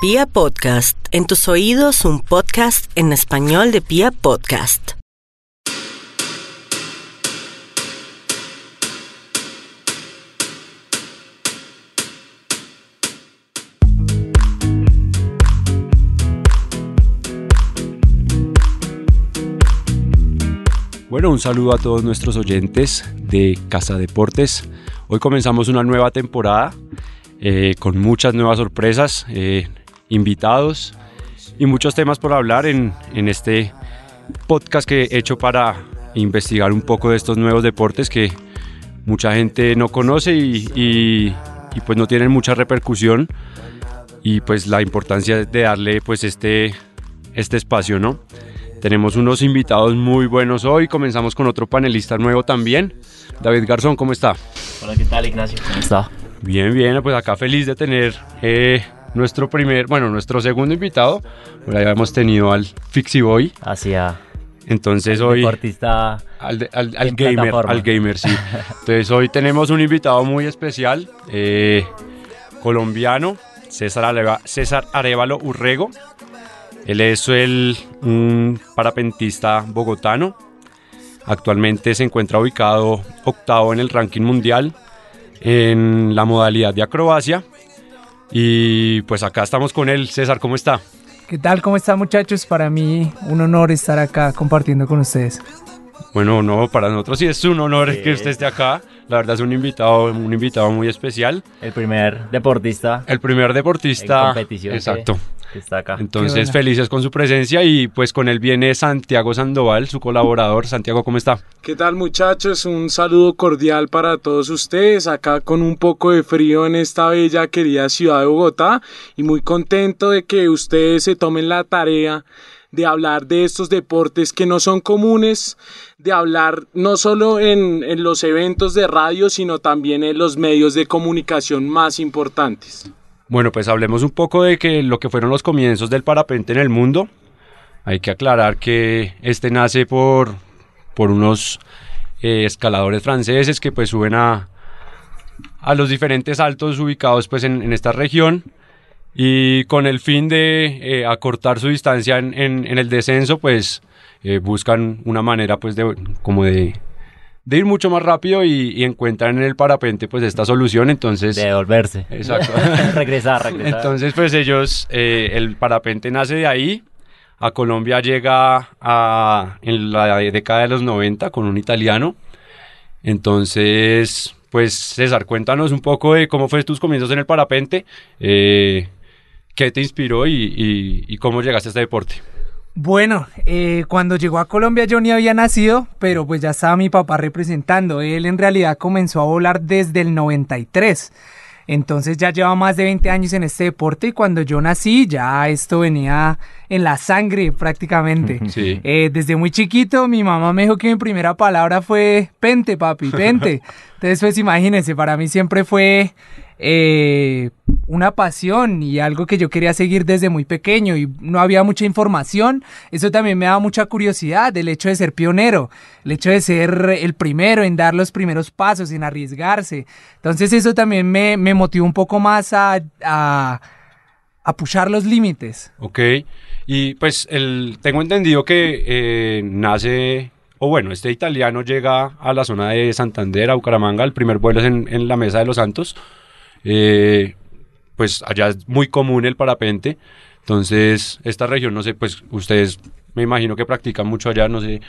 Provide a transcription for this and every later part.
Pia Podcast, en tus oídos un podcast en español de Pia Podcast. Bueno, un saludo a todos nuestros oyentes de Casa Deportes. Hoy comenzamos una nueva temporada eh, con muchas nuevas sorpresas, eh, invitados y muchos temas por hablar en, en este podcast que he hecho para investigar un poco de estos nuevos deportes que mucha gente no conoce y, y, y, pues no tienen mucha repercusión y pues la importancia de darle pues este, este espacio, ¿no? Tenemos unos invitados muy buenos hoy, comenzamos con otro panelista nuevo también, David Garzón, ¿cómo está? Hola, ¿qué tal Ignacio? ¿Cómo está? Bien, bien, pues acá feliz de tener eh, nuestro primer, bueno, nuestro segundo invitado. Por ahí hemos tenido al Fixie Boy. Hacia. Entonces hoy. Deportista. Al, al, al gamer, al gamer, sí. Entonces hoy tenemos un invitado muy especial, eh, colombiano, César, Areva, César Arevalo Urrego. Él es el, un parapentista bogotano. Actualmente se encuentra ubicado octavo en el ranking mundial en la modalidad de acrobacia. Y pues acá estamos con él. César, ¿cómo está? ¿Qué tal? ¿Cómo están muchachos? Para mí un honor estar acá compartiendo con ustedes. Bueno, no, para nosotros sí es un honor sí. que usted esté acá. La verdad es un invitado, un invitado muy especial. El primer deportista. El primer deportista. En competición. Exacto. Que, que está acá. Entonces, felices con su presencia y pues con él viene Santiago Sandoval, su colaborador. Santiago, ¿cómo está? ¿Qué tal muchachos? Un saludo cordial para todos ustedes, acá con un poco de frío en esta bella querida ciudad de Bogotá y muy contento de que ustedes se tomen la tarea de hablar de estos deportes que no son comunes, de hablar no solo en, en, los eventos de radio, sino también en los medios de comunicación más importantes. Bueno, pues hablemos un poco de que lo que fueron los comienzos del parapente en el mundo. Hay que aclarar que este nace por, por unos eh, escaladores franceses que pues suben a, a los diferentes altos ubicados pues en, en esta región y con el fin de eh, acortar su distancia en, en, en el descenso, pues eh, buscan una manera pues de como de, de ir mucho más rápido y, y, encuentran en el parapente pues esta solución, entonces... De devolverse. Exacto. regresar, regresar. Entonces pues ellos, eh, el parapente nace de ahí, a Colombia llega a, en la década de los 90 con un italiano, entonces pues César, cuéntanos un poco de cómo fue tus comienzos en el parapente, eh, ¿Qué te inspiró y, y, y, cómo llegaste a este deporte? Bueno, eh, cuando llegó a Colombia yo ni había nacido, pero pues ya estaba mi papá representando. Él en realidad comenzó a volar desde el 93. Entonces ya lleva más de 20 años en este deporte y cuando yo nací ya esto venía en la sangre prácticamente. Sí. Eh, desde muy chiquito mi mamá me dijo que mi primera palabra fue pente, papi, pente. Entonces pues imagínense, para mí siempre fue eh, una pasión y algo que yo quería seguir desde muy pequeño y no había mucha información. Eso también me daba mucha curiosidad, el hecho de ser pionero, el hecho de ser el primero en dar los primeros pasos, en arriesgarse. Entonces eso también me, me motivó un poco más a, a, a pushar los límites. Ok, y pues el, tengo entendido que eh, nace o bueno, este italiano llega a la zona de Santander, a Bucaramanga, el primer vuelo es en, en la Mesa de los Santos. Eh, pues allá es muy común el parapente. Entonces, esta región, no sé, pues ustedes me imagino que practican mucho allá, no sé.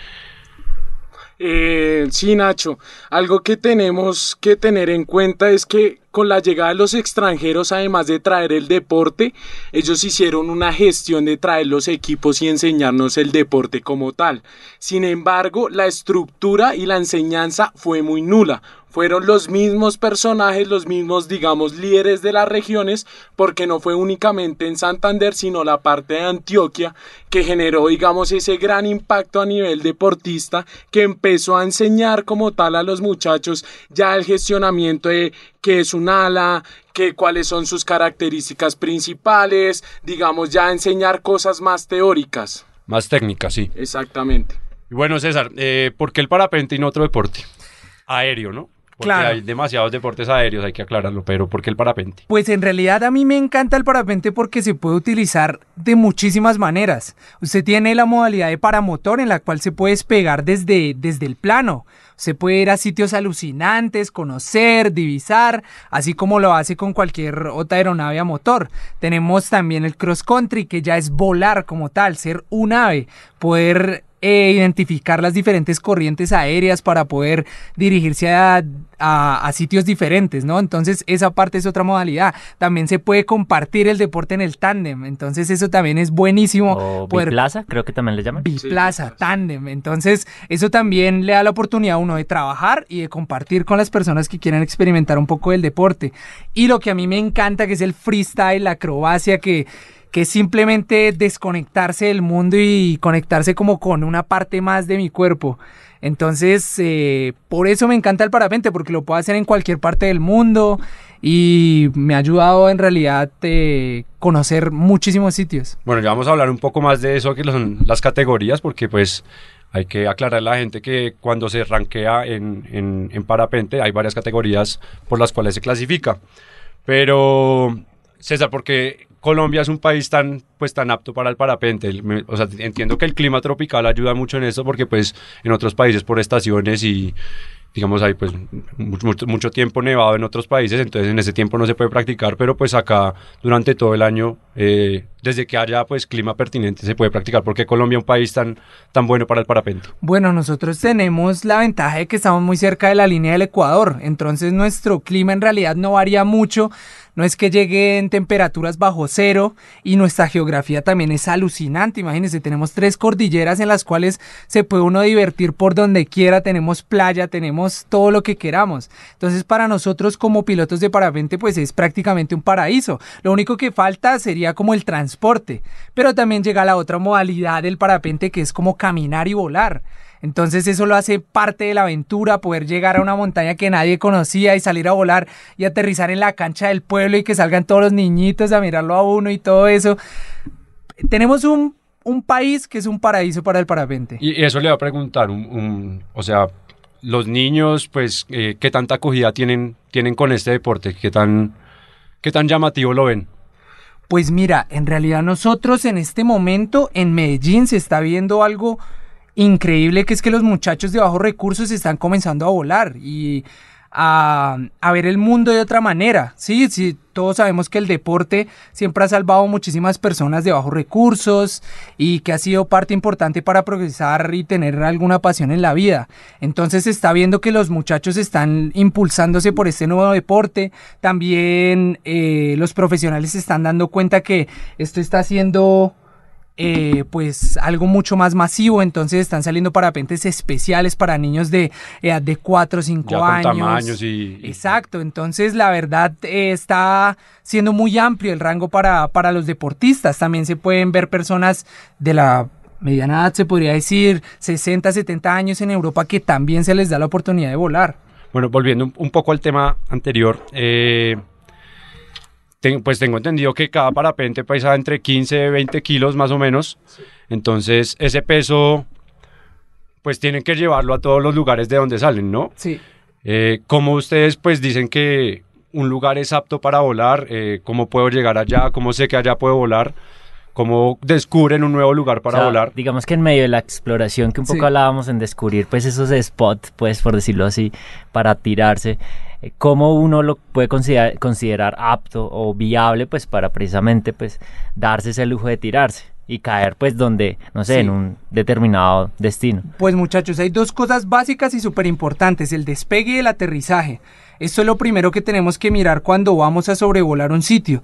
Eh, sí, Nacho, algo que tenemos que tener en cuenta es que con la llegada de los extranjeros, además de traer el deporte, ellos hicieron una gestión de traer los equipos y enseñarnos el deporte como tal. Sin embargo, la estructura y la enseñanza fue muy nula fueron los mismos personajes, los mismos, digamos, líderes de las regiones, porque no fue únicamente en Santander, sino la parte de Antioquia, que generó, digamos, ese gran impacto a nivel deportista, que empezó a enseñar como tal a los muchachos ya el gestionamiento de qué es un ala, que cuáles son sus características principales, digamos, ya enseñar cosas más teóricas. Más técnicas, sí. Exactamente. Y bueno, César, eh, ¿por qué el parapente y no otro deporte? Aéreo, ¿no? Porque Claro. hay demasiados deportes aéreos, hay que aclararlo, pero ¿por qué el parapente? Pues en realidad a mí me encanta el parapente porque se puede utilizar de muchísimas maneras. Usted tiene la modalidad de paramotor en la cual se puede despegar desde, desde el plano. Se puede ir a sitios alucinantes, conocer, divisar, así como lo hace con cualquier otra aeronave a motor. Tenemos también el cross country, que ya es volar como tal, ser un ave, poder eh, identificar las diferentes corrientes aéreas para poder dirigirse a, a- a sitios diferentes, ¿no? Entonces esa parte es otra modalidad. También se puede compartir el deporte en el tándem, entonces eso también es buenísimo. O poder biplaza, creo que también le llaman. biplaza, tándem. Entonces, eso también le da la oportunidad a uno de trabajar y de compartir con las personas que quieren experimentar un poco del deporte. Y lo que a mí me encanta, que es el freestyle, la acrobacia, que, que es simplemente desconectarse del mundo y conectarse como con una parte más de mi cuerpo. Entonces, eh, por eso me encanta el parapente, porque lo puedo hacer en cualquier parte del mundo y me ha ayudado en realidad eh, conocer muchísimos sitios. Bueno, ya vamos a hablar un poco más de eso, que son las categorías, porque pues hay que aclarar a la gente que cuando se rankea en, en, en parapente hay varias categorías por las cuales se clasifica. Pero, César, porque Colombia es un país tan, pues, tan apto para el parapente. O sea, entiendo que el clima tropical ayuda mucho en eso, porque pues en otros países por estaciones y digamos hay pues mucho, mucho- mucho tiempo nevado en otros países, entonces en ese tiempo no se puede practicar, pero pues acá durante todo el año, eh, desde que haya pues clima pertinente se puede practicar, porque Colombia es un país tan, tan bueno para el parapente. Bueno, nosotros tenemos la ventaja de que estamos muy cerca de la línea del Ecuador, entonces nuestro clima en realidad no varía mucho, no es que lleguen temperaturas bajo cero y nuestra geografía también es alucinante, imagínense, tenemos tres cordilleras en las cuales se puede uno divertir por donde quiera, tenemos playa, tenemos todo lo que queramos, entonces para nosotros como pilotos de parapente pues es prácticamente un paraíso, lo único que falta sería como el transporte, pero también llega la otra modalidad del parapente que es como caminar y volar. Entonces eso lo hace parte de la aventura, poder llegar a una montaña que nadie conocía y salir a volar y aterrizar en la cancha del pueblo y que salgan todos los niñitos a mirarlo a uno y todo eso. Tenemos un, un país que es un paraíso para el parapente. Y eso le va a preguntar, un, un- o sea, los niños, pues, eh, ¿qué tanta acogida tienen, tienen con este deporte? ¿Qué tan, ¿Qué tan llamativo lo ven? Pues mira, en realidad nosotros en este momento en Medellín se está viendo algo increíble que es que los muchachos de bajos recursos están comenzando a volar y a, ver el mundo de otra manera. Sí, sí, todos sabemos que el deporte siempre ha salvado muchísimas personas de bajos recursos y que ha sido parte importante para progresar y tener alguna pasión en la vida. Entonces se está viendo que los muchachos están impulsándose por este nuevo deporte. También eh, los profesionales se están dando cuenta que esto está haciendo eh, pues algo mucho más masivo, entonces están saliendo parapentes especiales para niños de edad de 4 o 5 Ya con años. tamaños y... Exacto, entonces la verdad eh, está siendo muy amplio el rango para, para los deportistas. También se pueden ver personas de la mediana edad, se podría decir, 60, 70 años en Europa que también se les da la oportunidad de volar. Bueno, volviendo un- un poco al tema anterior, eh, ten- pues tengo entendido que cada parapente pesa entre 15 y 20 kilos más o menos. Entonces, ese peso, pues tienen que llevarlo a todos los lugares de donde salen, ¿no? Sí. Eh, ¿Cómo ustedes pues dicen que un lugar es apto para volar? Eh, ¿Cómo puedo llegar allá? ¿Cómo sé que allá puedo volar? ¿Cómo descubren un nuevo lugar para O sea, volar? Digamos que en medio de la exploración que un poco Sí. hablábamos en descubrir pues esos spots, pues por decirlo así, para tirarse, eh, cómo uno lo puede considerar, considerar apto o viable pues para precisamente pues darse ese lujo de tirarse y caer pues donde, no sé, Sí. en un determinado destino. Pues muchachos, hay dos cosas básicas y súper importantes, el despegue y el aterrizaje. Esto es lo primero que tenemos que mirar cuando vamos a sobrevolar un sitio.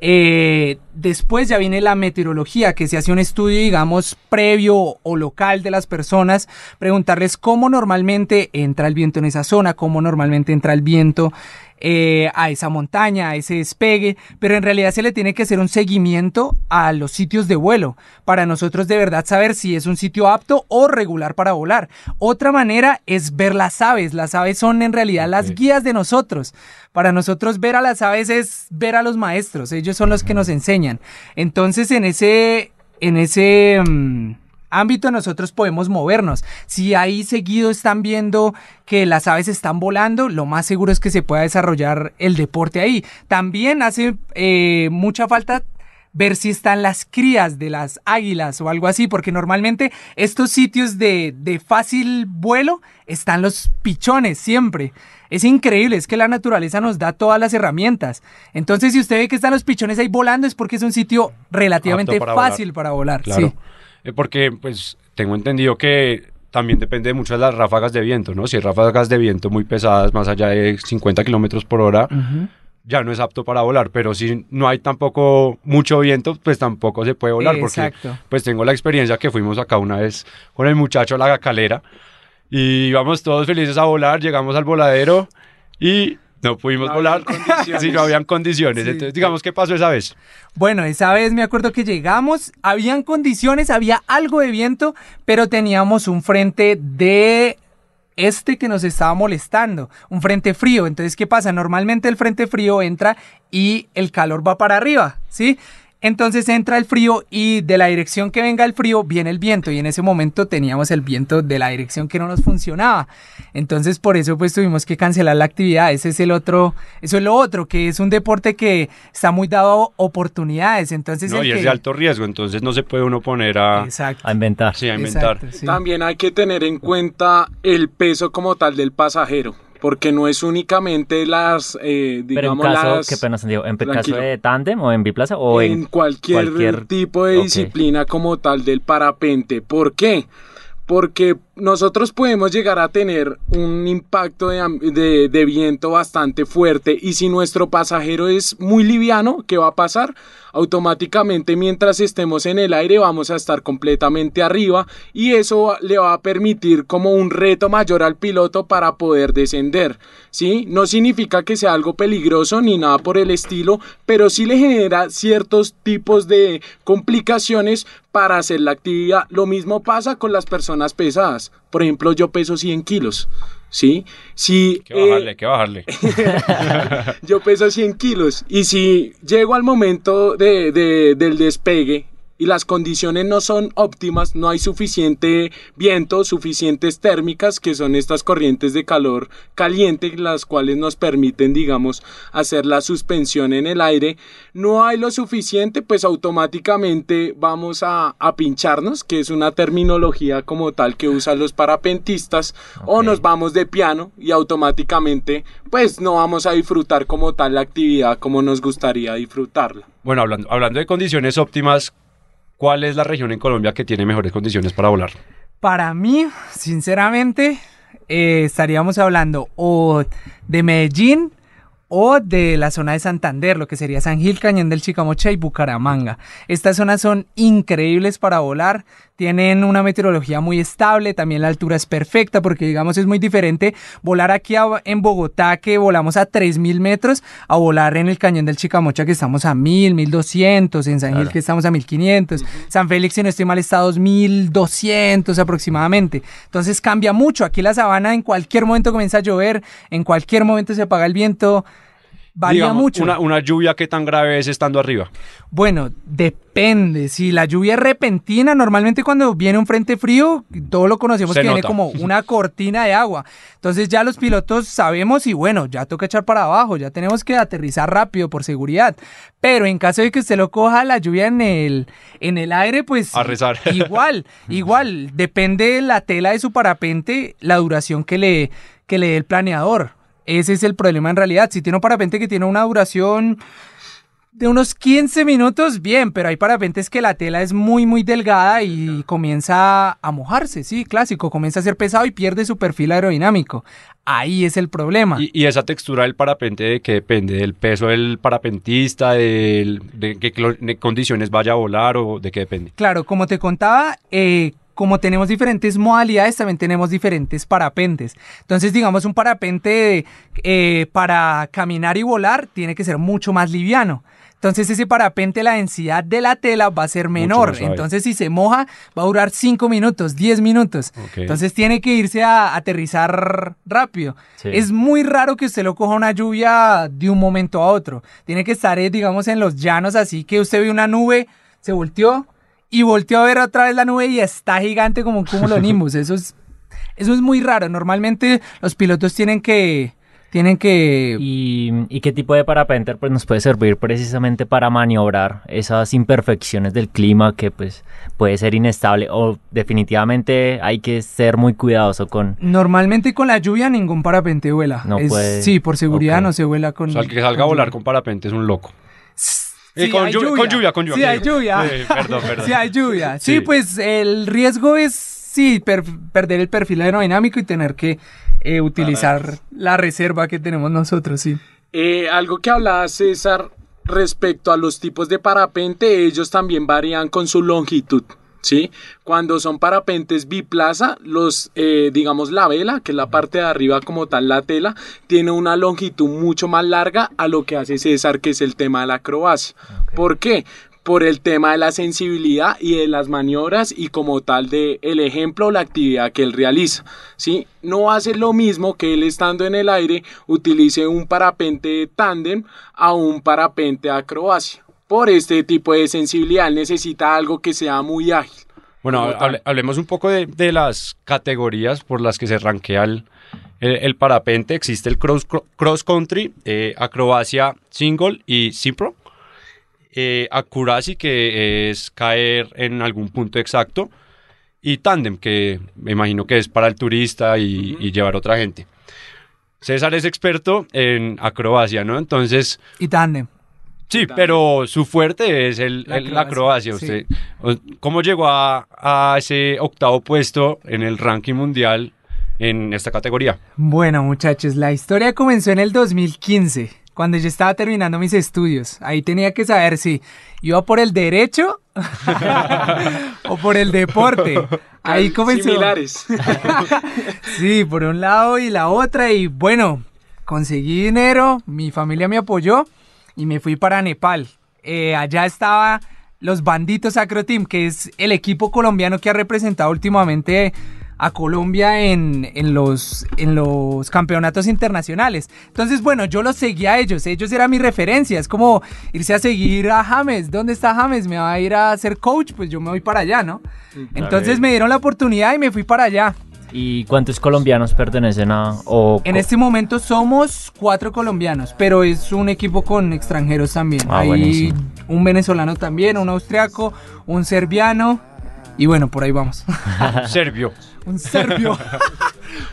Eh, después ya viene la meteorología, que se hace un estudio, digamos, previo o local de las personas, preguntarles cómo normalmente entra el viento en esa zona, cómo normalmente entra el viento eh, a esa montaña, a ese despegue, pero en realidad se le tiene que hacer un seguimiento a los sitios de vuelo para nosotros de verdad saber si es un sitio apto o regular para volar. Otra manera es ver las aves. Las aves son en realidad las guías de nosotros. Para nosotros ver a las aves es ver a los maestros. Ellos son los que nos enseñan. Entonces en ese, en ese, mm, ámbito nosotros podemos movernos. Si ahí seguido están viendo que las aves están volando, lo más seguro es que se pueda desarrollar el deporte ahí. También hace eh, mucha falta ver si están las crías de las águilas o algo así, porque normalmente estos sitios de, de fácil vuelo están los pichones siempre. Es increíble, es que la naturaleza nos da todas las herramientas. Entonces, si usted ve que están los pichones ahí volando, es porque es un sitio relativamente para fácil volar. para volar. Claro. Sí. Eh, Porque, pues, tengo entendido que también depende mucho de las ráfagas de viento, ¿no? Si hay ráfagas de viento muy pesadas, más allá de 50 kilómetros por hora, ya no es apto para volar. Pero si no hay tampoco mucho viento, pues tampoco se puede volar. Exacto. Porque, pues, tengo la experiencia que fuimos acá una vez con el muchacho a la calera y íbamos todos felices a volar, llegamos al voladero y no pudimos No volar si no habían condiciones. Sí. Entonces, digamos, ¿qué pasó esa vez? Bueno, esa vez me acuerdo que llegamos, habían condiciones, había algo de viento, pero teníamos un frente de este que nos estaba molestando, un frente frío. Entonces, ¿qué pasa? Normalmente el frente frío entra y el calor va para arriba, ¿sí? Entonces entra el frío y de la dirección que venga el frío viene el viento y en ese momento teníamos el viento de la dirección que no nos funcionaba. Entonces por eso pues tuvimos que cancelar la actividad. Ese es el otro, eso es lo otro, que es un deporte que está muy dado a oportunidades. Entonces No, el y es de alto riesgo, entonces no se puede uno poner a, Exacto. A inventar. sí, a inventar. Exacto, sí. También hay que tener en cuenta el peso como tal del pasajero, porque no es únicamente las, eh, Pero en digamos, caso, las... qué pena, Santiago, ¿en caso de tándem o en biplaza o en en, cualquier, cualquier- tipo de disciplina como tal del parapente. ¿Por qué? Porque nosotros podemos llegar a tener un impacto de, viento bastante fuerte y si nuestro pasajero es muy liviano, ¿qué va a pasar? Automáticamente mientras estemos en el aire vamos a estar completamente arriba y eso le va a permitir como un reto mayor al piloto para poder descender, ¿sí? No significa que sea algo peligroso ni nada por el estilo, pero sí le genera ciertos tipos de complicaciones para hacer la actividad. Lo mismo pasa con las personas pesadas. Por ejemplo, yo peso 100 kilos, ¿sí? Si, Hay que bajarle, eh, hay que bajarle. yo peso 100 kilos y si llego al momento de, de- del despegue y las condiciones no son óptimas, no hay suficiente viento, suficientes térmicas, que son estas corrientes de calor caliente, las cuales nos permiten, digamos, hacer la suspensión en el aire, no hay lo suficiente, pues automáticamente vamos a, a pincharnos, que es una terminología como tal que usan los parapentistas, o nos vamos de piano y automáticamente pues no vamos a disfrutar como tal la actividad como nos gustaría disfrutarla. Bueno, hablando, hablando de condiciones óptimas, ¿cuál es la región en Colombia que tiene mejores condiciones para volar? Para mí, sinceramente, eh, estaríamos hablando o de Medellín o de la zona de Santander, lo que sería San Gil, Cañón del Chicamocha y Bucaramanga. Estas zonas son increíbles para volar, tienen una meteorología muy estable, también la altura es perfecta porque digamos es muy diferente volar aquí a- en Bogotá que volamos a 3000 metros a volar en el Cañón del Chicamocha que estamos a 1000, 1200, en San Gil Claro. que estamos a 1500, San Félix si no estoy mal está a 2200 aproximadamente. Entonces cambia mucho, aquí la sabana en cualquier momento comienza a llover, en cualquier momento se apaga el viento. Varía Digamos, mucho. Una, una lluvia que tan grave es estando arriba. Bueno, depende. Si la lluvia es repentina, normalmente cuando viene un frente frío, todos lo conocemos Se que viene como una cortina de agua. Entonces ya los pilotos sabemos y bueno, ya toca echar para abajo, ya tenemos que aterrizar rápido por seguridad. Pero en caso de que usted lo coja la lluvia en el, en el aire, pues A rezar. igual, igual, depende de la tela de su parapente, la duración que le, que le dé el planeador. Ese es el problema en realidad. Si tiene un parapente que tiene una duración de unos 15 minutos, bien, pero hay parapentes que la tela es muy, muy delgada y comienza a mojarse, sí, clásico, comienza a ser pesado y pierde su perfil aerodinámico. Ahí es el problema. Y, y esa textura del parapente, ¿de qué depende? ¿Del peso del parapentista? Del, ¿De qué condiciones vaya a volar o de qué depende? Claro, como te contaba, eh, como tenemos diferentes modalidades, también tenemos diferentes parapentes. Entonces, digamos, un parapente eh, para caminar y volar tiene que ser mucho más liviano. Entonces, ese parapente, la densidad de la tela va a ser menor. Entonces, si se moja, va a durar 5 minutos, 10 minutos. Entonces, tiene que irse a aterrizar rápido. Sí. Es muy raro que usted lo coja una lluvia de un momento a otro. Tiene que estar, eh, digamos, en los llanos, así que usted ve una nube, se volteó y volteo a ver otra vez la nube y está gigante como un cúmulo nimbus. Eso es, eso es muy raro. Normalmente los pilotos tienen que, tienen que... ¿Y, y qué tipo de parapente pues, nos puede servir precisamente para maniobrar esas imperfecciones del clima que pues puede ser inestable o definitivamente hay que ser muy cuidadoso con... Normalmente con la lluvia ningún parapente vuela. No Es- puede- Sí, por seguridad no se vuela con... O sea, el que salga a volar con parapente es un loco. Eh, Sí, con, hay lluvia, con lluvia, con lluvia. Sí, hay lluvia. Eh, perdón, perdón. Sí, hay lluvia. Sí, Sí. pues el riesgo es, sí, per- perder el perfil aerodinámico y tener que eh, utilizar la reserva que tenemos nosotros, sí. Eh, algo que hablaba César respecto a los tipos de parapente, ellos también varían con su longitud. ¿Sí? Cuando son parapentes biplaza, los, eh, digamos, la vela, que es la parte de arriba como tal, la tela, tiene una longitud mucho más larga a lo que hace César, que es el tema de la acrobacia. ¿Por qué? Por el tema de la sensibilidad y de las maniobras y como tal de el ejemplo o la actividad que él realiza. ¿sí? No hace lo mismo que él estando en el aire utilice un parapente tándem a un parapente acrobacia. Por este tipo de sensibilidad él necesita algo que sea muy ágil. Bueno, hable- hablemos un poco de, de las categorías por las que se rankea el, el- el parapente. Existe el cross, cross country, eh, acrobacia single y simpro. Eh, acuracy, que es caer en algún punto exacto. Y tandem, que me imagino que es para el turista y, y llevar otra gente. César es experto en acrobacia, ¿no? Entonces, Y tándem. Sí, pero su fuerte es el, La el- la acrobacia. acrobacia, Usted, o- ¿Cómo llegó a, a ese octavo puesto en el ranking mundial en esta categoría? Bueno, muchachos, la historia comenzó en el 2015, cuando yo estaba terminando mis estudios. Ahí tenía que saber si iba por el derecho o por el deporte. Ahí comenzó. Similares. Sí, por un lado y la otra. Y bueno, conseguí dinero, mi familia me apoyó y me fui para Nepal. Eh, allá estaba los Banditos Acro Team, que es el equipo colombiano que ha representado últimamente a Colombia en, en los, en los campeonatos internacionales. Entonces, bueno, yo los seguía a ellos, ellos eran mi referencia, es como irse a seguir a James, ¿dónde está James? ¿Me va a ir a ser coach? Pues yo me voy para allá, ¿no? Entonces me dieron la oportunidad y me fui para allá. ¿Y cuántos colombianos pertenecen a...? O, En co- este momento somos cuatro colombianos, pero es un equipo con extranjeros también. Ah, Hay buenísimo. un venezolano también, un austriaco, un serbiano y bueno, por ahí vamos. Serbio. un serbio.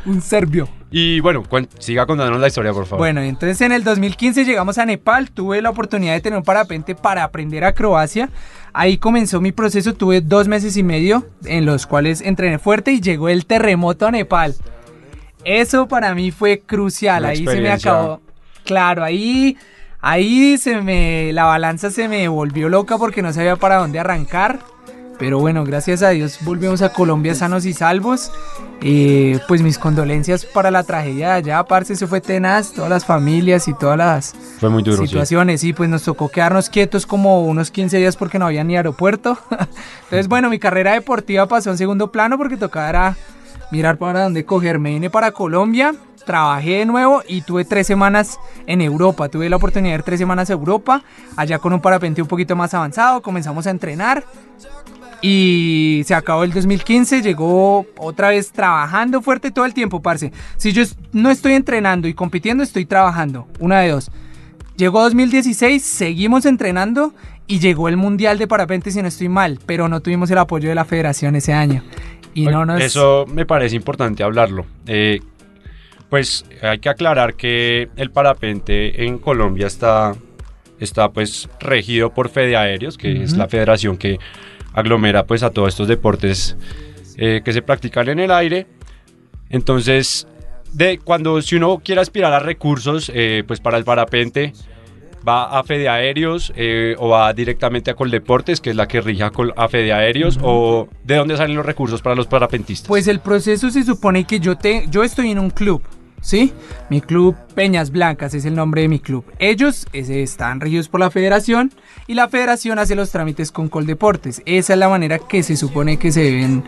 un serbio. Y bueno, cuen- siga contándonos la historia, por favor. Bueno, entonces en el 2015 llegamos a Nepal, tuve la oportunidad de tener un parapente para aprender acrobacia. Ahí comenzó mi proceso, tuve dos meses y medio en los cuales entrené fuerte y llegó el terremoto a Nepal. Eso para mí fue crucial, Una ahí se me experiencia. acabó. Claro, ahí, ahí se me, la balanza se me volvió loca porque no sabía para dónde arrancar. Pero bueno, gracias a Dios volvimos a Colombia sanos y salvos. Eh, pues mis condolencias para la tragedia de allá, parce, eso fue tenaz, todas las familias y todas las Fue muy duro, sí. situaciones. Y pues nos tocó quedarnos quietos como unos 15 días porque no había ni aeropuerto. Entonces, bueno, mi carrera deportiva pasó en segundo plano porque tocaba era mirar para dónde coger. Me vine para Colombia, trabajé de nuevo y tuve tres semanas en Europa. Tuve la oportunidad de ir tres semanas a Europa, allá con un parapente un poquito más avanzado. Comenzamos a entrenar. Y se acabó el 2015, llegó otra vez trabajando fuerte todo el tiempo, parce. Si yo no estoy entrenando y compitiendo, estoy trabajando. Una de dos. Llegó 2016, seguimos entrenando y llegó el Mundial de Parapente, si no estoy mal, pero no tuvimos el apoyo de la federación ese año. Y no nos... Eso me parece importante hablarlo. Eh, pues hay que aclarar que el parapente en Colombia está, está pues regido por Fede Aéreos, que es la federación que aglomera pues a todos estos deportes eh, que se practican en el aire. Entonces, de cuando si uno quiere aspirar a recursos eh, pues para el parapente, va a Fede Aéreos eh, o va directamente a Coldeportes, que es la que rige a, Col- a Fede Aéreos, o de dónde salen los recursos para los parapentistas. Pues el proceso se supone que yo, te, yo estoy en un club, ¿sí? Mi club Peñas Blancas es el nombre de mi club. Ellos están regidos por la federación y la federación hace los trámites con Coldeportes. Esa es la manera que se supone que se deben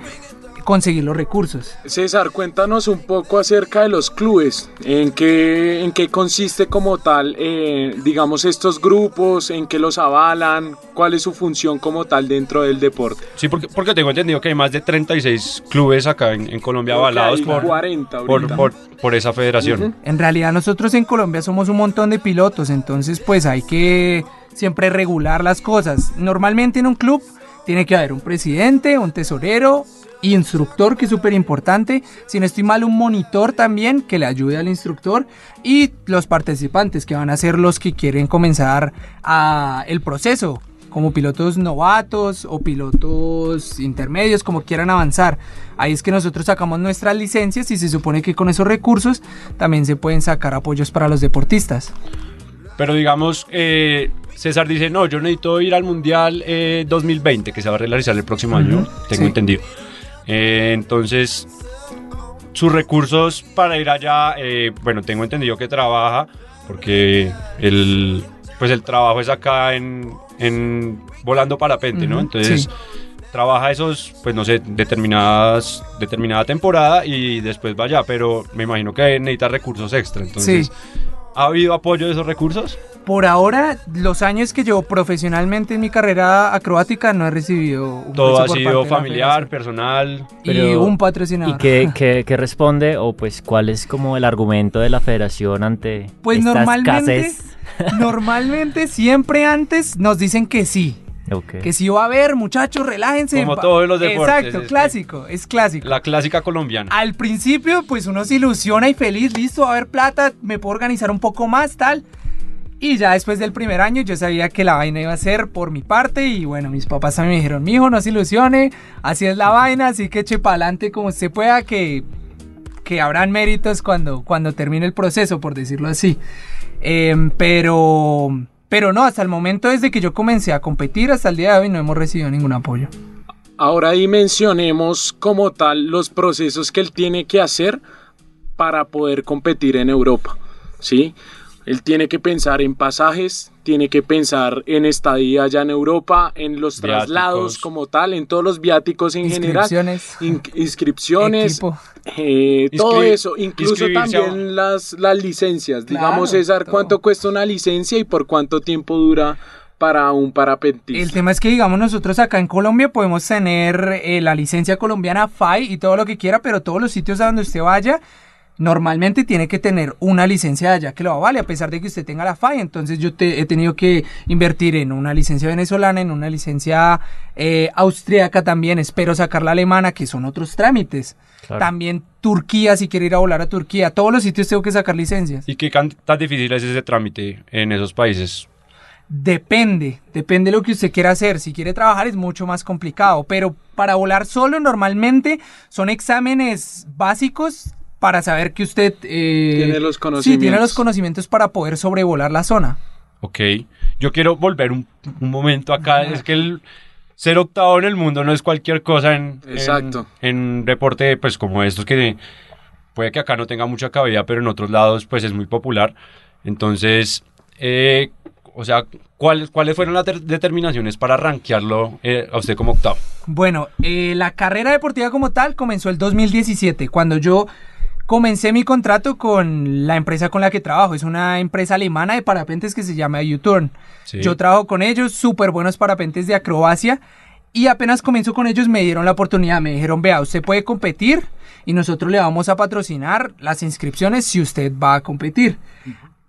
conseguir los recursos. César, cuéntanos un poco acerca de los clubes, en qué, en qué consiste como tal, eh, digamos, estos grupos, en qué los avalan, cuál es su función como tal dentro del deporte. Sí, porque, porque tengo entendido que hay más de 36 clubes acá en, en Colombia avalados por, 40 por, ahorita. por, por esa federación. En realidad nosotros en Colombia somos un montón de pilotos, entonces pues hay que siempre regular las cosas. Normalmente en un club tiene que haber un presidente, un tesorero, instructor que es súper importante, si no estoy mal un monitor también que le ayude al instructor y los participantes que van a ser los que quieren comenzar a el proceso como pilotos novatos o pilotos intermedios, como quieran avanzar. Ahí es que nosotros sacamos nuestras licencias y se supone que con esos recursos también se pueden sacar apoyos para los deportistas. Pero digamos, eh, César dice, no, yo necesito ir al Mundial eh, 2020, que se va a realizar el próximo año, Ujú, tengo sí. entendido. Eh, entonces, sus recursos para ir allá, eh, bueno, tengo entendido que trabaja, porque el, pues el trabajo es acá en, en volando parapente, ¿no? Entonces... sí. Trabaja esos, pues no sé, determinadas, determinada temporada y después vaya, pero me imagino que necesita recursos extra. Entonces, Sí. ¿ha habido apoyo de esos recursos? Por ahora, los años que llevo profesionalmente en mi carrera acrobática no he recibido un Todo ha sido familiar, personal. y Pero- un patrocinador. ¿Y qué, qué- qué responde o pues cuál es como el argumento de la federación ante Pues esta normalmente, escasez? normalmente siempre antes nos dicen que sí. Que sí va a haber, muchachos, relájense. Como todos los deportes, Exacto, es- clásico, es clásico. La clásica colombiana. Al principio, pues uno se ilusiona y feliz, listo, va a haber plata, me puedo organizar un poco más, tal. Y ya después del primer año yo sabía que la vaina iba a ser por mi parte y bueno, mis papás también me dijeron, mijo, no se ilusione, así es la vaina, así que eche para adelante como usted pueda, que, que habrán méritos cuando, cuando termine el proceso, por decirlo así. Em, pero, pero no, hasta el momento desde que yo comencé a competir hasta el día de hoy no hemos recibido ningún apoyo. Ahora dimensionemos como tal los procesos que él tiene que hacer para poder competir en Europa, ¿sí? Él tiene que pensar en pasajes, tiene que pensar en estadía allá en Europa, en los Viáticos. traslados como tal, en todos los viáticos en general, Inscripciones. in- inscripciones, Equipo. eh, todo eso, incluso también las, las licencias. Claro, Digamos, César, todo. ¿cuánto cuesta una licencia y por cuánto tiempo dura para un parapentista? El tema es que, digamos, nosotros acá en Colombia podemos tener eh, la licencia colombiana FAI y todo lo que quiera, pero todos los sitios a donde usted vaya, normalmente tiene que tener una licencia de allá que lo avale, a pesar de que usted tenga la FAI. Entonces yo te- he tenido que invertir en una licencia venezolana, en una licencia eh, austríaca también, espero sacar la alemana, que son otros trámites. Claro. También Turquía, si quiero ir a volar a Turquía, todos los sitios tengo que sacar licencias. ¿Y qué tan difícil es ese trámite en esos países? Depende, depende de lo que usted quiera hacer. Si quiere trabajar es mucho más complicado, pero para volar solo normalmente son exámenes básicos para saber que usted eh, Tiene los Sí, tiene conocimientos. los conocimientos para poder sobrevolar la zona. Ok. Yo quiero volver un, un momento acá. Es que el ser octavo en el mundo no es cualquier cosa en, en- Exacto. en un deporte pues como estos que puede que acá no tenga mucha cabida, pero en otros lados pues es muy popular. Entonces, eh, o sea, ¿cuáles, ¿cuáles fueron las ter- determinaciones para rankearlo eh, a usted como octavo? Bueno, eh, la carrera deportiva como tal comenzó el 2017, cuando yo comencé mi contrato con la empresa con la que trabajo. Es una empresa alemana de parapentes que se llama U-Turn. Sí. Yo trabajo con ellos, súper buenos parapentes de acrobacia. Y apenas comienzo con ellos, me dieron la oportunidad. Me dijeron, vea, usted puede competir y nosotros le vamos a patrocinar las inscripciones si usted va a competir.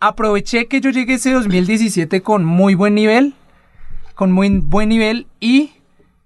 Aproveché que yo llegué ese 2017 con muy buen nivel, con muy buen nivel y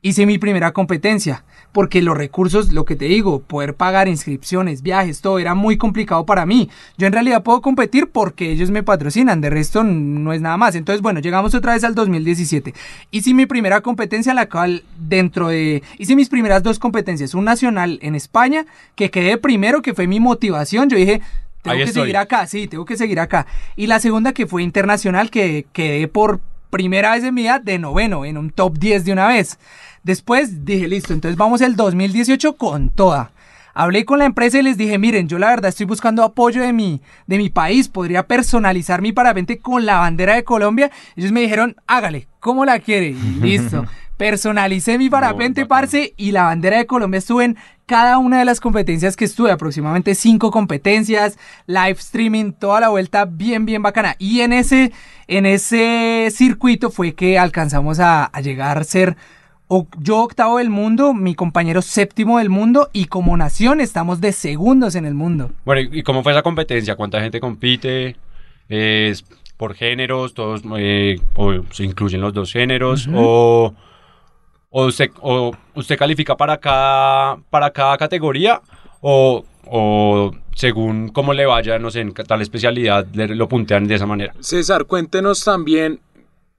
hice mi primera competencia. Porque los recursos, lo que te digo, poder pagar inscripciones, viajes, todo era muy complicado para mí. Yo en realidad puedo competir porque ellos me patrocinan, de resto no es nada más. Entonces, bueno, llegamos otra vez al 2017. Hice mi primera competencia, la cual dentro de... Hice mis primeras dos competencias, un nacional en España, que quedé primero, que fue mi motivación. Yo dije, tengo Ahí que estoy. seguir acá, sí, tengo que seguir acá. Y la segunda que fue internacional, que quedé por primera vez en mi vida de noveno, en un top 10 de una vez. Después dije, listo, entonces vamos el 2018 con toda. Hablé con la empresa y les dije, miren, yo la verdad estoy buscando apoyo de mi, de mi país, podría personalizar mi parapente con la bandera de Colombia. Ellos me dijeron, hágale, ¿cómo la quiere? Y listo. Personalicé mi parapente, parce, y la bandera de Colombia estuvo en cada una de las competencias que estuve, aproximadamente cinco competencias, live streaming, toda la vuelta bien, bien bacana. Y en ese, en ese circuito fue que alcanzamos a, a llegar a ser o- yo octavo del mundo, mi compañero séptimo del mundo y como nación estamos de segundos en el mundo. Bueno, ¿y cómo fue esa competencia? ¿Cuánta gente compite? ¿Es por géneros? ¿Todos eh, o se incluyen los dos géneros? ¿O, o, usted, o usted califica para cada, para cada categoría? ¿O, o según cómo le vaya, no sé, en tal especialidad, le- lo puntean de esa manera? César, cuéntenos también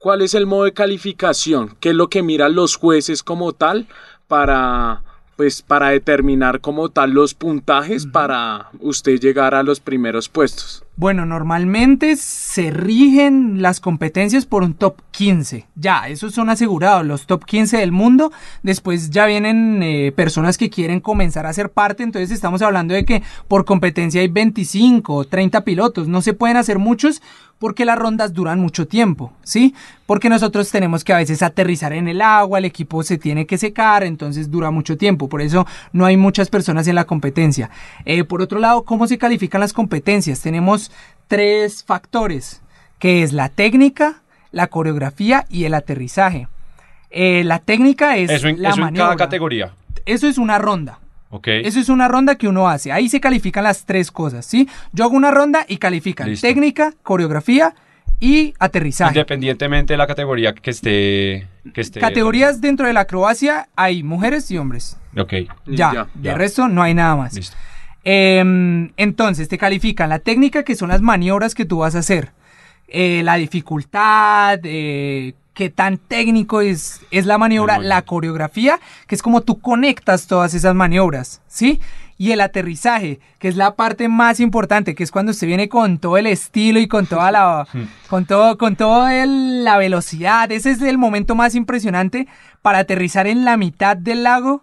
cuál es el modo de calificación, qué es lo que miran los jueces como tal para pues para determinar como tal los puntajes para usted llegar a los primeros puestos. Bueno, normalmente se rigen las competencias por un top 15. Ya, esos son asegurados, los top 15 del mundo. Después ya vienen eh, personas que quieren comenzar a ser parte. Entonces estamos hablando de que por competencia hay 25 o 30 pilotos. No se pueden hacer muchos porque las rondas duran mucho tiempo, ¿sí? Porque nosotros tenemos que a veces aterrizar en el agua, el equipo se tiene que secar, entonces dura mucho tiempo. Por eso no hay muchas personas en la competencia. Eh, por otro lado, ¿cómo se califican las competencias? Tenemos tres factores, que es la técnica, la coreografía y el aterrizaje. Eh, la técnica es Eso en, la eso en cada categoría. Eso es una ronda. ¿Ok? Eso es una ronda que uno hace. Ahí se califican las tres cosas, ¿sí? Yo hago una ronda y califican Listo. técnica, coreografía y aterrizaje. Independientemente de la categoría que esté... Que esté Categorías dentro de la acrobacia hay mujeres y hombres. Ok, Ya, Ya, de ya. resto no hay nada más. listo. Em, entonces te califican la técnica, que son las maniobras que tú vas a hacer, eh, la dificultad, eh, qué tan técnico es, es la maniobra, la coreografía, que es como tú conectas todas esas maniobras, ¿sí? Y el aterrizaje, que es la parte más importante, que es cuando usted viene con todo el estilo y con toda la, con todo, con toda el- la velocidad. Ese es el momento más impresionante para aterrizar en la mitad del lago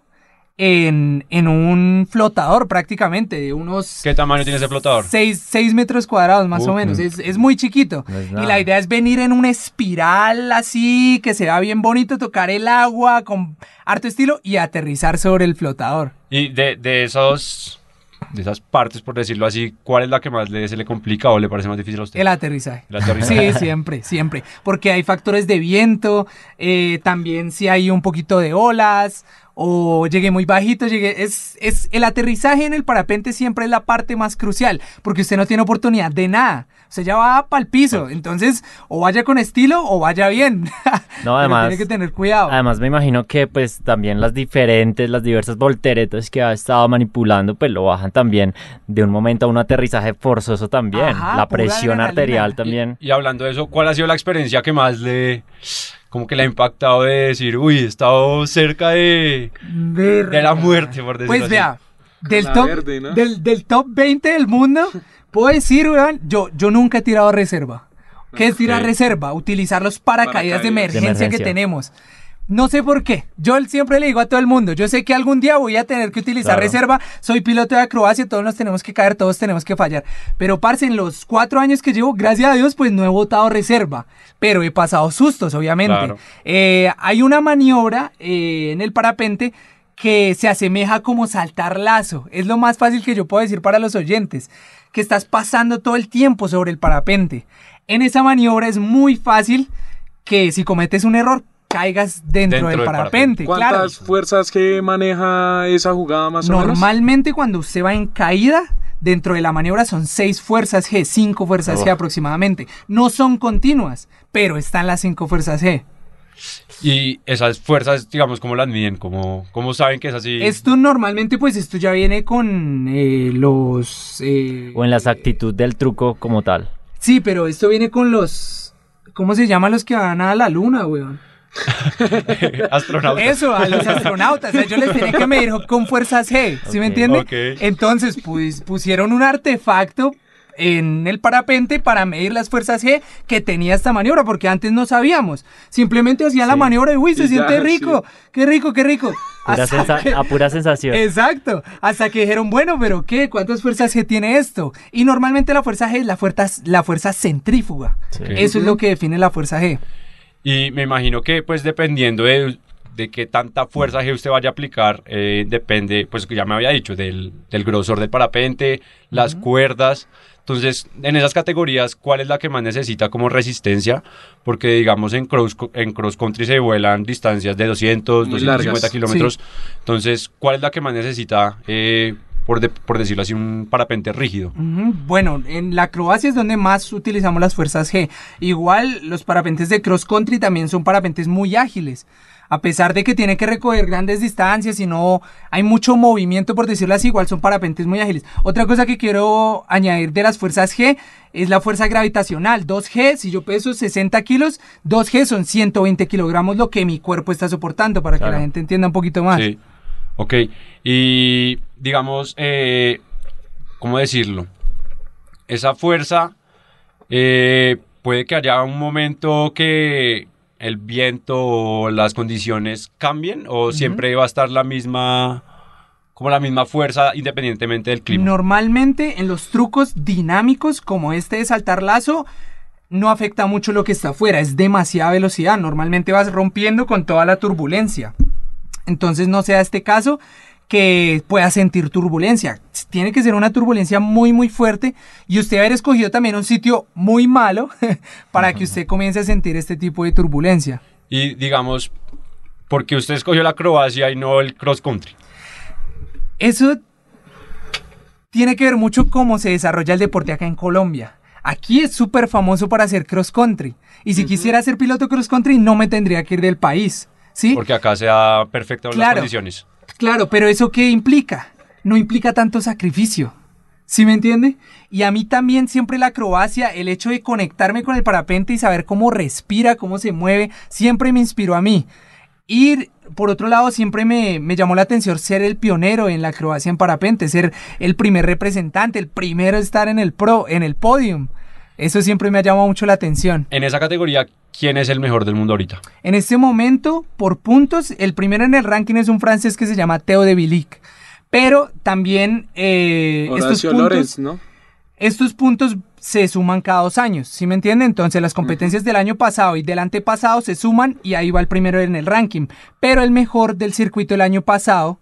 en, en un flotador prácticamente, de unos ¿Qué tamaño tiene ese flotador? 6, metros cuadrados más o menos. no. Es, es muy chiquito. No es y la idea es venir en una espiral así, que se vea bien bonito, tocar el agua con harto estilo y aterrizar sobre el flotador. Y de, de esos... De esas partes, por decirlo así, ¿cuál es la que más le, se le complica o le parece más difícil a usted? El aterrizaje. El aterrizaje. Sí, siempre, siempre. Porque hay factores de viento, eh, también si hay un poquito de olas, o llegué muy bajito, llegué. Es, es, el aterrizaje en el parapente siempre es la parte más crucial, porque usted no tiene oportunidad de nada. Usted ya va para el piso. Entonces, o vaya con estilo o vaya bien. No, Pero además- Tiene que tener cuidado. Además me imagino que pues también las diferentes, las diversas volteretas que ha estado manipulando pues lo bajan también de un momento a un aterrizaje forzoso también. Ajá, la presión arterial también. Y hablando de eso, ¿cuál ha sido la experiencia que más le... como que le ha impactado de decir, uy, he estado cerca de, de la muerte, por decirlo Pues así? vea, del La top, verde, ¿no? del, del top 20 del mundo, puedo decir, weón, yo, yo nunca he tirado reserva. ¿Qué es tirar reserva? Utilizar los paracaídas, de, emergencia que tenemos. No sé por qué. Yo siempre le digo a todo el mundo, yo sé que algún día voy a tener que utilizar Claro. reserva. Soy piloto de acrobacia, todos nos tenemos que caer, todos tenemos que fallar. Pero, parce, en los cuatro años que llevo, gracias a Dios, pues no he votado reserva. Pero he pasado sustos, obviamente. Claro. Eh, hay una maniobra eh, en el parapente que se asemeja como saltar lazo. Es lo más fácil que yo puedo decir para los oyentes. Que estás pasando todo el tiempo sobre el parapente. En esa maniobra es muy fácil que si cometes un error caigas dentro, Dentro del del parapente. ¿Cuántas Claro. fuerzas que maneja esa jugada más o menos? Normalmente cuando usted va en caída, dentro de la maniobra son seis fuerzas G, cinco fuerzas G aproximadamente. No son continuas, pero están las cinco fuerzas G. Y esas fuerzas, digamos, ¿cómo las miden? ¿Cómo, cómo saben que es así? Esto normalmente pues esto ya viene con eh, los... eh, O en la exactitud del truco como tal. Sí, pero esto viene con los... ¿Cómo se llaman los que van a la luna, weón? Astronautas. Eso, a los astronautas. Ellos les tienen que medir con fuerzas G, ¿sí me entiende? Entonces, pues, pusieron un artefacto en el parapente para medir las fuerzas G que tenía esta maniobra, porque antes no sabíamos. Simplemente hacían la Sí. maniobra y uy, se Y ya, siente rico, qué rico, qué rico. Pura Hasta sensa- que- a pura sensación. Exacto, hasta que dijeron, bueno, pero ¿qué? ¿Cuántas fuerzas G tiene esto? Y normalmente la fuerza G es la fuerza, la fuerza centrífuga. Sí. Eso es lo que define la fuerza G. Y me imagino que, pues, dependiendo de, de qué tanta fuerza G usted vaya a aplicar eh, depende, pues que ya me había dicho, del, del grosor del parapente, las cuerdas. Entonces, en esas categorías, ¿cuál es la que más necesita como resistencia? Porque, digamos, en cross, en cross country se vuelan distancias de 200, Muy 250 largas. kilómetros. Entonces, ¿cuál es la que más necesita, eh, por, de- por decirlo así, un parapente rígido? Bueno, en la acrobacia es donde más utilizamos las fuerzas G. Igual los parapentes de cross country también son parapentes muy ágiles. A pesar de que tiene que recorrer grandes distancias y no hay mucho movimiento, por decirlo así, igual son parapentes muy ágiles. Otra cosa que quiero añadir de las fuerzas G es la fuerza gravitacional. 2G, si yo peso 60 kilos, 2G son 120 kilogramos lo que mi cuerpo está soportando, para que la gente entienda un poquito más. Sí. Ok. Y digamos, eh, ¿cómo decirlo? Esa fuerza eh, puede que haya un momento que el viento o las condiciones cambien o siempre va a estar la misma, como la misma fuerza independientemente del clima. Normalmente en los trucos dinámicos como este de saltar lazo no afecta mucho lo que está afuera, es demasiada velocidad, normalmente vas rompiendo con toda la turbulencia. Entonces no sea este caso que pueda sentir turbulencia. Tiene que ser una turbulencia muy muy fuerte y usted haber escogido también un sitio muy malo para que usted comience a sentir este tipo de turbulencia. Y digamos, porque usted escogió la acrobacia y no el cross country. Eso tiene que ver mucho cómo se desarrolla el deporte acá en Colombia. Aquí es súper famoso para hacer cross country. Y si quisiera ser piloto cross country, no me tendría que ir del país. ¿Sí? Porque acá se da perfecto las condiciones. Claro, pero ¿eso qué implica? No implica tanto sacrificio. ¿Sí me entiende? Y a mí también siempre la acrobacia, el hecho de conectarme con el parapente y saber cómo respira, cómo se mueve, siempre me inspiró a mí. Ir, por otro lado, siempre me, me llamó la atención ser el pionero en la acrobacia en parapente, ser el primer representante, el primero a estar en el pro, en el podium. Eso siempre me ha llamado mucho la atención. En esa categoría, ¿quién es el mejor del mundo ahorita? En este momento, por puntos, el primero en el ranking es un francés que se llama Theo de Bilic. Pero también eh, estos Horacio puntos, Lorenz, ¿no? estos puntos se suman cada dos años, ¿sí me entienden? Entonces las competencias del año pasado y del antepasado se suman y ahí va el primero en el ranking. Pero el mejor del circuito el año pasado,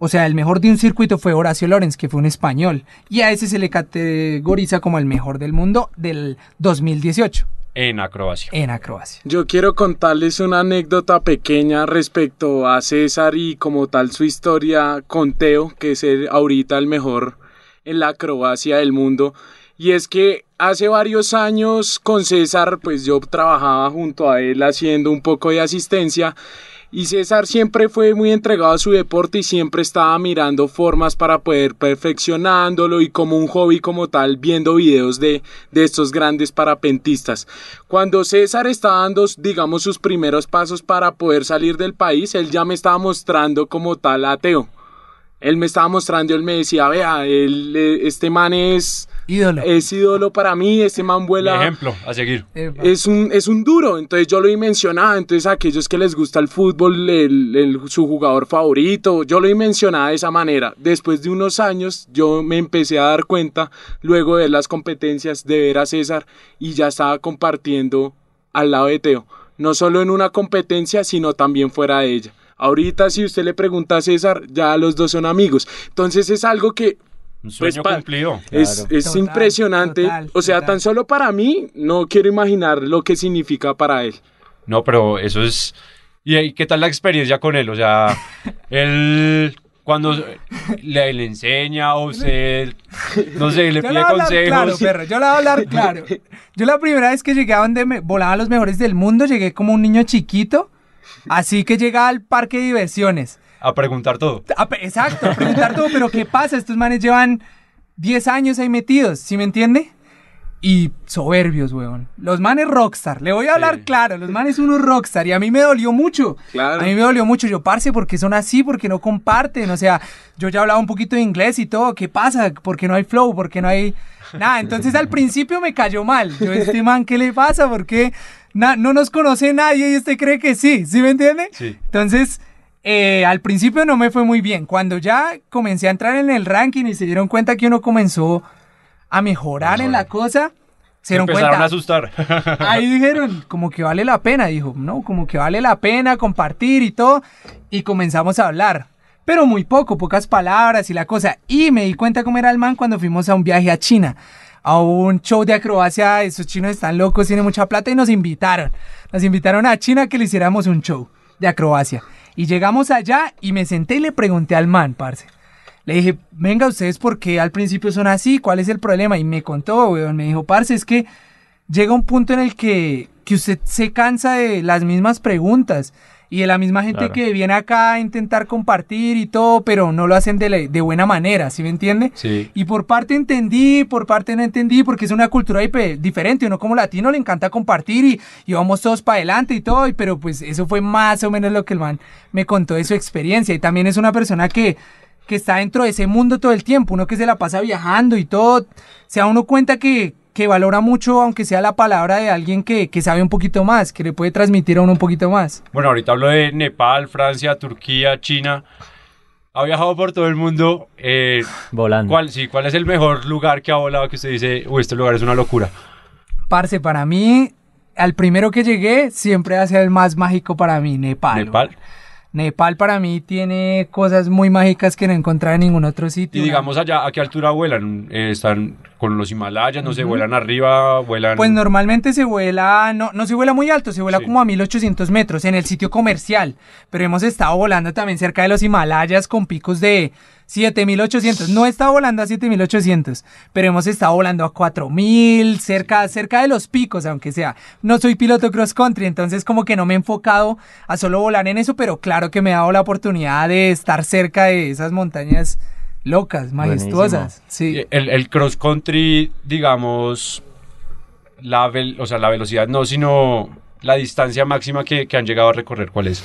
o sea, el mejor de un circuito fue Horacio Lorenz, que fue un español. Y a ese se le categoriza como el mejor del mundo del 2018 En acrobacia. en acrobacia. Yo quiero contarles una anécdota pequeña respecto a César y como tal su historia con Teo, que es el- ahorita el mejor en la acrobacia del mundo. Y es que hace varios años con César, pues yo trabajaba junto a él haciendo un poco de asistencia. Y César siempre fue muy entregado a su deporte y siempre estaba mirando formas para poder perfeccionándolo y como un hobby como tal viendo videos de, de estos grandes parapentistas. Cuando César estaba dando, digamos, sus primeros pasos para poder salir del país, él ya me estaba mostrando como tal ateo. Él me estaba mostrando, él me decía, vea, eh, este man es, Ídolo. es ídolo para mí, este man Mi vuela... ejemplo a seguir. Es un, es un duro, entonces yo lo he mencionado, entonces a aquellos que les gusta el fútbol, el- el- su jugador favorito, yo lo he mencionado de esa manera. Después de unos años yo me empecé a dar cuenta, luego de las competencias, de ver a César y ya estaba compartiendo al lado de Teo, no solo en una competencia, sino también fuera de ella. Ahorita si usted le pregunta a César, ya los dos son amigos. Entonces es algo que Un sueño pa- cumplido. es, Claro. es Total, impresionante. total, o sea, total. tan solo para mí, no quiero imaginar lo que significa para él. No, pero eso es... ¿Y qué tal la experiencia con él? O sea, él cuando le, le enseña o usted, no sé, le Yo pide le voy a hablar claro, consejos. perro, yo le voy a hablar claro. Yo la primera vez que llegué a donde me volaban los mejores del mundo, llegué como un niño chiquito, así que llegaba al parque de diversiones. A preguntar todo. A exacto, a preguntar todo, pero ¿qué pasa? Estos manes llevan 10 años ahí metidos, ¿sí me entiende? Y soberbios, weón. Los manes rockstar, le voy a hablar Sí. claro, los manes unos rockstar y a mí me dolió mucho. Claro. A mí me dolió mucho, yo parce, porque son así, porque no comparten, o sea, yo ya hablaba un poquito de inglés y todo, ¿qué pasa? Porque no hay flow, porque no hay nada. Entonces al principio me cayó mal. Yo, este man, ¿qué le pasa? Porque no nos conoce nadie y usted cree que sí, ¿sí me entiende? Sí. Entonces, eh, al principio no me fue muy bien. Cuando ya comencé a entrar en el ranking y se dieron cuenta que uno comenzó a mejorar en la cosa, se dieron Empezaron cuenta. a asustar. Ahí dijeron, como que vale la pena, dijo, no, como que vale la pena compartir y todo. Y comenzamos a hablar. Pero muy poco, pocas palabras y la cosa. Y me di cuenta cómo era el man cuando fuimos a un viaje a China. A un show de acrobacia, esos chinos están locos, tienen mucha plata y nos invitaron. Nos invitaron a China que le hiciéramos un show de acrobacia. Y llegamos allá y me senté y le pregunté al man, parce. Le dije, venga, ¿ustedes por qué al principio son así? ¿Cuál es el problema? Y me contó, weón, me dijo, parce, es que llega un punto en el que, que usted se cansa de las mismas preguntas y de la misma gente Claro. que viene acá a intentar compartir y todo, pero no lo hacen de, la- de buena manera, ¿sí me entiende? Sí. Y por parte entendí, por parte no entendí, porque es una cultura diferente. Uno como latino le encanta compartir y, y vamos todos para adelante y todo, y- pero pues eso fue más o menos lo que el man me contó de su experiencia. Y también es una persona que, que está dentro de ese mundo todo el tiempo, uno que se la pasa viajando y todo, se da uno cuenta que, que valora mucho, aunque sea la palabra de alguien que, que sabe un poquito más, que le puede transmitir a uno un poquito más. Bueno, ahorita hablo de Nepal, Francia, Turquía, China. Ha viajado por todo el mundo. eh, Volando. ¿cuál, sí, ¿Cuál es el mejor lugar que ha volado que usted dice, uy, este lugar es una locura? Parce, para mí, al primero que llegué, siempre va a ser el más mágico para mí, Nepal. Nepal. Nepal para mí tiene cosas muy mágicas que no encontré en ningún otro sitio. Y digamos allá, ¿a qué altura vuelan? Eh, ¿Están con los Himalayas? No sé, ¿vuelan arriba? ¿Vuelan...? Pues normalmente se vuela, no, no se vuela muy alto, se vuela Sí. como a 1800 metros en el sitio comercial. Pero hemos estado volando también cerca de los Himalayas con picos de 7800. No he estado volando a 7800, pero hemos estado volando a 4000, cerca, cerca de los picos, aunque sea. No soy piloto cross country, entonces como que no me he enfocado a solo volar en eso, pero claro que me ha dado la oportunidad de estar cerca de esas montañas locas, majestuosas. Sí. Eh, El, el cross country, digamos, la, vel- o sea, la velocidad no, sino la distancia máxima que, que han llegado a recorrer, ¿cuál es?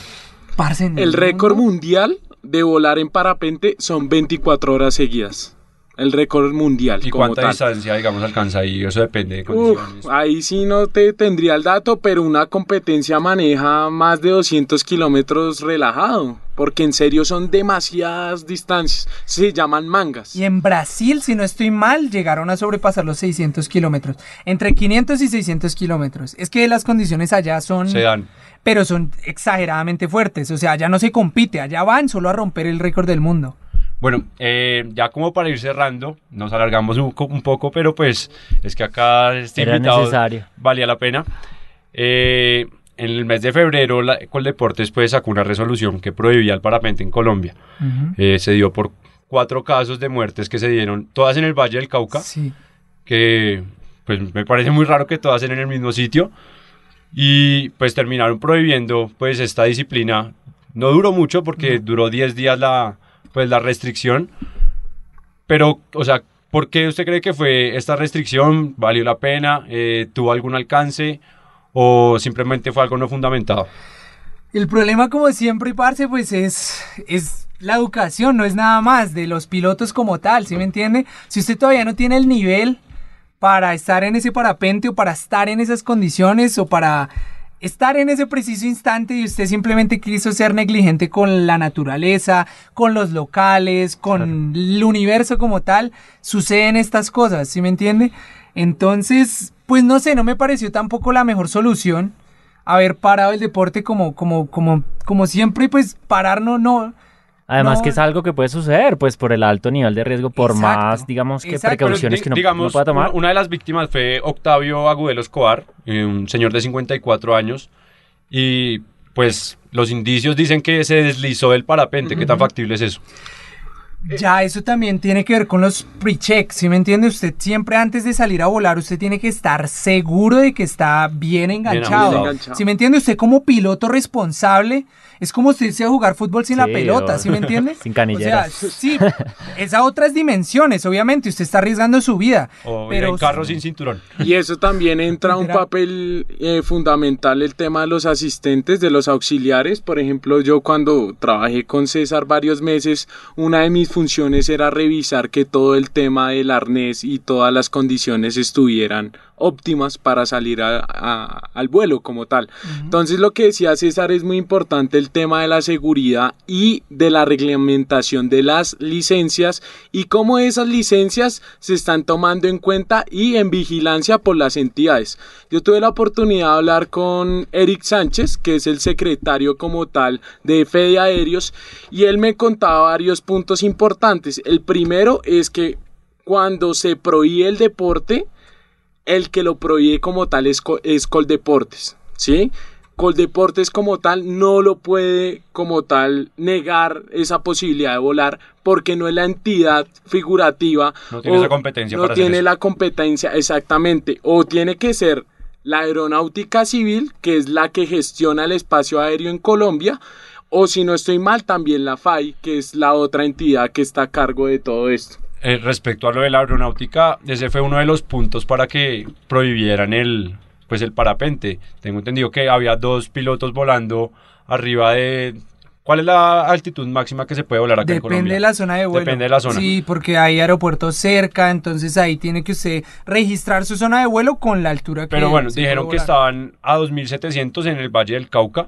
Parce, El récord mundial de volar en parapente son 24 horas seguidas. El récord mundial. ¿Y como cuánta tal. distancia, digamos, alcanza ahí? Eso depende de Uf, condiciones. ahí sí no te tendría el dato, pero una competencia maneja más de 200 kilómetros relajado, porque en serio son demasiadas distancias. Se llaman mangas. Y en Brasil, si no estoy mal, llegaron a sobrepasar los 600 kilómetros. Entre 500 y 600 kilómetros. Es que las condiciones allá son... Se dan. Pero son exageradamente fuertes. O sea, allá no se compite. Allá van solo a romper el récord del mundo. Bueno, eh, ya como para ir cerrando, nos alargamos un, un poco, pero pues es que acá este Era invitado necesario. valía la pena. Eh, en el mes de febrero, la Coldeportes pues sacó una resolución que prohibía el parapente en Colombia. Eh, se dio por cuatro casos de muertes que se dieron, todas en el Valle del Cauca, Sí. que pues me parece muy raro que todas en el mismo sitio. Y pues terminaron prohibiendo pues esta disciplina. No duró mucho porque duró 10 días la, pues, la restricción. Pero, o sea, ¿por qué usted cree que fue esta restricción? ¿Valió la pena? Eh, ¿Tuvo algún alcance? ¿O simplemente fue algo no fundamentado? El problema, como siempre, parce, pues es, es la educación, no es nada más de los pilotos como tal, ¿sí me entiende? Si usted todavía no tiene el nivel para estar en ese parapente o para estar en esas condiciones o para estar en ese preciso instante y usted simplemente quiso ser negligente con la naturaleza, con los locales, con el universo como tal, suceden estas cosas, ¿sí me entiende? Entonces, pues no sé, no me pareció tampoco la mejor solución haber parado el deporte como, como, como, como siempre, pues parar no, no. Además no- que es algo que puede suceder, pues por el alto nivel de riesgo, por Exacto, más, digamos, que exacto. Precauciones que no, digamos, no pueda tomar. Una, de las víctimas fue Octavio Agudelo Escobar, eh, un señor de 54 años. Y pues los indicios dicen que se deslizó del parapente. ¿Qué tan factible es eso? Ya, eso también tiene que ver con los pre-checks, ¿sí me entiende? Usted siempre antes de salir a volar, usted tiene que estar seguro de que está bien enganchado. Bien enganchado. ¿Sí me entiende? Usted como piloto responsable, es como usted irse a jugar fútbol sin la pelota, o- ¿sí me entiende? sin O sea, canilleras. sí, es a otras dimensiones, obviamente, usted está arriesgando su vida. O pero en carro sin cinturón. Y eso también entra un papel eh, fundamental el tema de los asistentes, de los auxiliares. Por ejemplo, yo cuando trabajé con César varios meses, una de mis funciones era revisar que todo el tema del arnés y todas las condiciones estuvieran óptimas para salir al vuelo como tal. Entonces lo que decía César es muy importante el tema de la seguridad y de la reglamentación de las licencias y cómo esas licencias se están tomando en cuenta y en vigilancia por las entidades. Yo tuve la oportunidad de hablar con Eric Sánchez, que es el secretario como tal de Fede Aéreos, y él me contaba varios puntos importantes. El primero es que cuando se prohíbe el deporte, el que lo prohíbe como tal es, es Coldeportes, ¿sí? Coldeportes como tal no lo puede como tal negar esa posibilidad de volar porque no es la entidad figurativa. No tiene esa competencia. No tiene la competencia exactamente. O tiene que ser la aeronáutica civil, que es la que gestiona el espacio aéreo en Colombia, o si no estoy mal, también la FAI, que es la otra entidad que está a cargo de todo esto. Eh, respecto a lo de la aeronáutica, ese fue uno de los puntos para que prohibieran el, pues el parapente. Tengo entendido que había dos pilotos volando arriba de... ¿Cuál es la altitud máxima que se puede volar acá Depende en Colombia? Depende de la zona de vuelo. Depende de la zona. Sí, porque hay aeropuertos cerca, entonces ahí tiene que usted registrar su zona de vuelo con la altura que Pero bueno, dijeron que estaban a 2.700 en el Valle del Cauca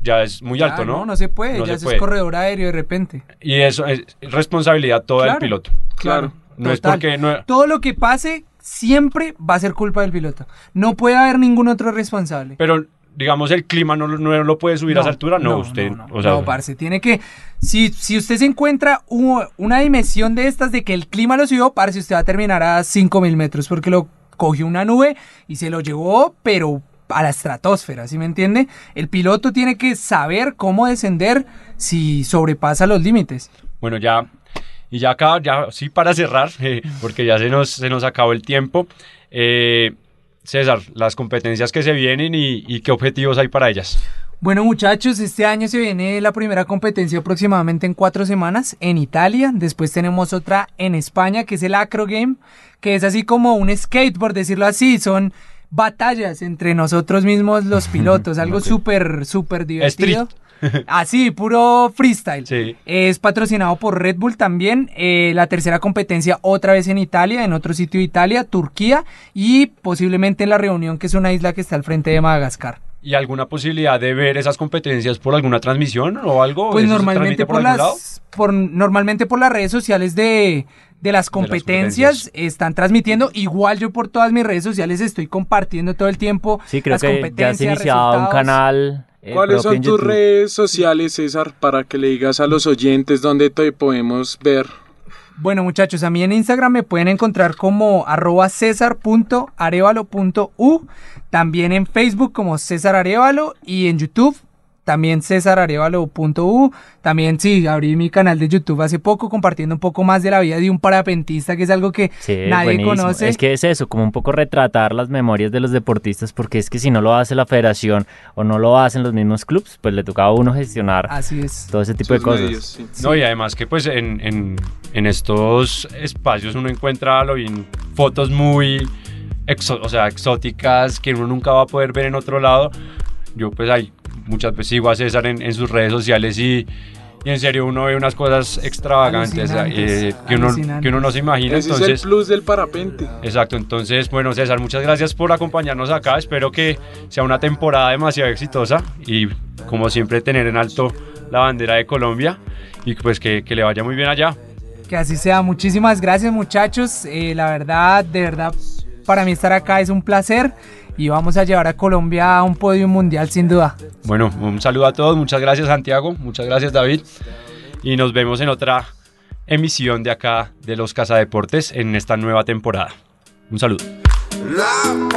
ya es muy alto, ¿no? No, no se puede, ya es corredor aéreo de repente. Y eso es responsabilidad toda del piloto. Claro. No es porque Todo lo que pase siempre va a ser culpa del piloto. No puede haber ningún otro responsable. Pero digamos el clima no, no lo puede subir a esa altura, no, usted. No, o sea, parce, tiene que. Si, si usted se encuentra una dimensión de estas de que el clima lo subió, parce, usted va a terminar a 5000 metros porque lo cogió una nube y se lo llevó, pero a la estratosfera, ¿sí me entiende? El piloto tiene que saber cómo descender si sobrepasa los límites. Bueno, ya, y ya acá, ya sí para cerrar, eh, porque ya se nos, se nos acabó el tiempo. Eh, César, las competencias que se vienen y, y qué objetivos hay para ellas. Bueno muchachos, este año se viene la primera competencia aproximadamente en cuatro semanas en Italia, después tenemos otra en España que es el Acro Game, que es así como un skate por decirlo así, son batallas entre nosotros mismos los pilotos, algo súper, súper divertido. Así, puro freestyle. Es patrocinado por Red Bull también. Eh, la tercera competencia otra vez en Italia, en otro sitio de Italia, Turquía y posiblemente en la reunión que es una isla que está al frente de Madagascar. ¿Y alguna posibilidad de ver esas competencias por alguna transmisión o algo? Pues normalmente por, las, por, normalmente por las redes sociales de, de las competencias, están transmitiendo. Igual yo por todas mis redes sociales estoy compartiendo todo el tiempo sí, creo que ya has iniciado un canal. Eh, ¿Cuáles son tus redes sociales, César, para que le digas a los oyentes dónde te podemos ver? Bueno muchachos, a mí en Instagram me pueden encontrar como arroba cesar.arevalo.u, también en Facebook como César Arevalo y en YouTube también cesararevalo.u. También sí, abrí mi canal de YouTube hace poco compartiendo un poco más de la vida de un parapentista, que es algo que nadie conoce. Es que es eso, como un poco retratar las memorias de los deportistas, porque es que si no lo hace la federación o no lo hacen los mismos clubes, pues le toca a uno gestionar Así es. todo ese tipo de cosas. No, y además que pues en, en, en estos espacios uno encuentra lo bien, fotos muy... o sea, exóticas que uno nunca va a poder ver en otro lado. Yo pues hay muchas veces sigo a César en, sus redes sociales y, en serio uno ve unas cosas extravagantes eh, que, uno, que uno no se imagina. Ese entonces, es el plus del parapente. Exacto, entonces bueno César, muchas gracias por acompañarnos acá, espero que sea una temporada demasiado exitosa y como siempre tener en alto la bandera de Colombia y pues que, que le vaya muy bien allá. Que así sea, muchísimas gracias muchachos, eh, la verdad, de verdad, para mí estar acá, es un placer y vamos a llevar a Colombia a un podio mundial sin duda. Bueno, un saludo a todos, muchas gracias Santiago, muchas gracias David y nos vemos en otra emisión de acá de los Casa Deportes en esta nueva temporada. Un saludo. Love